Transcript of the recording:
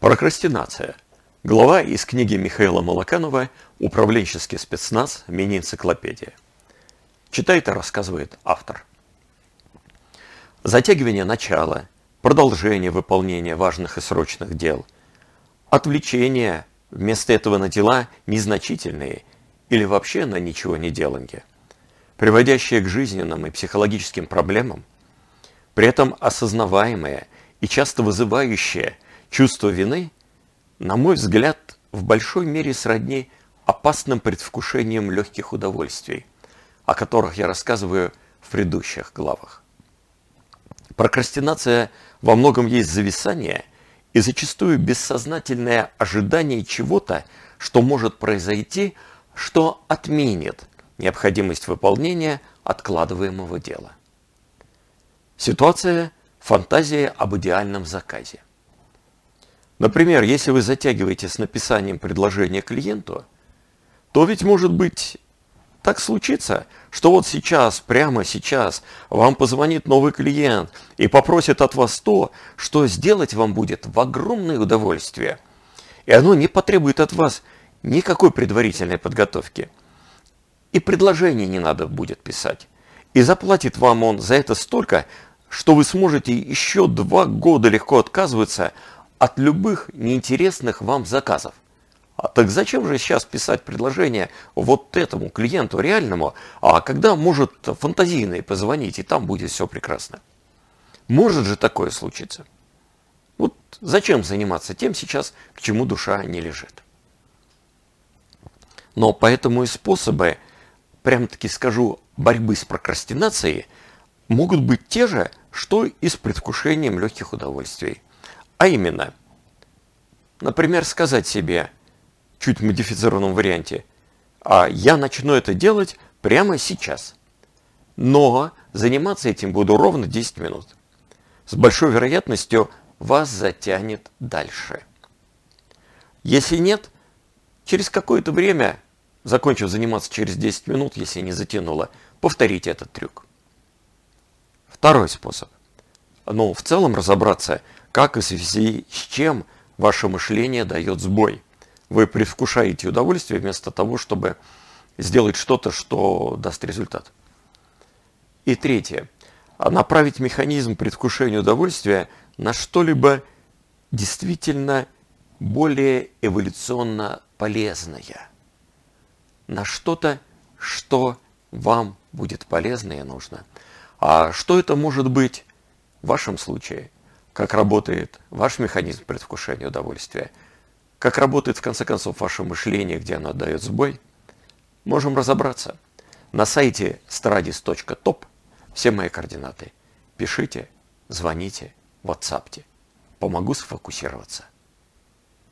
Прокрастинация. Глава из книги Михаила Малаканова «Управленческий спецназ. Мини-энциклопедия». Читает и рассказывает автор. Затягивание начала, продолжение выполнения важных и срочных дел, отвлечение вместо этого на дела незначительные или вообще на ничего не деланье, приводящие к жизненным и психологическим проблемам, при этом осознаваемое и часто вызывающее чувство вины, на мой взгляд, в большой мере сродни опасным предвкушением легких удовольствий, о которых я рассказываю в предыдущих главах. Прокрастинация во многом есть зависание и зачастую бессознательное ожидание чего-то, что может произойти, что отменит необходимость выполнения откладываемого дела. Ситуация – фантазия об идеальном заказе. Например, если вы затягиваете с написанием предложения клиенту, то ведь может быть так случится, что вот сейчас, прямо сейчас, вам позвонит новый клиент и попросит от вас то, что сделать вам будет в огромное удовольствие. И оно не потребует от вас никакой предварительной подготовки. И предложение не надо будет писать. И заплатит вам он за это столько, что вы сможете еще два года легко отказываться от любых неинтересных вам заказов. А так зачем же сейчас писать предложение вот этому клиенту реальному, а когда может фантазийный позвонить, и там будет все прекрасно? Может же такое случиться? Вот зачем заниматься тем сейчас, к чему душа не лежит? Но поэтому и способы, прям-таки скажу, борьбы с прокрастинацией могут быть те же, что и с предвкушением легких удовольствий. А именно, например, сказать себе, чуть модифицированном варианте, а я начну это делать прямо сейчас. Но заниматься этим буду ровно 10 минут. С большой вероятностью вас затянет дальше. Если нет, через какое-то время, закончив заниматься через 10 минут, если не затянуло, повторите этот трюк. Второй способ. Ну, в целом разобраться, как и в связи с чем ваше мышление дает сбой. Вы предвкушаете удовольствие вместо того, чтобы сделать что-то, что даст результат. И третье. Направить механизм предвкушения удовольствия на что-либо действительно более эволюционно полезное. На что-то, что вам будет полезно и нужно. А что это может быть в вашем случае? Как работает ваш механизм предвкушения удовольствия? Как работает, в конце концов, ваше мышление, где оно дает сбой? Можем разобраться. На сайте stradis.top все мои координаты. Пишите, звоните, ватсапте. Помогу сфокусироваться.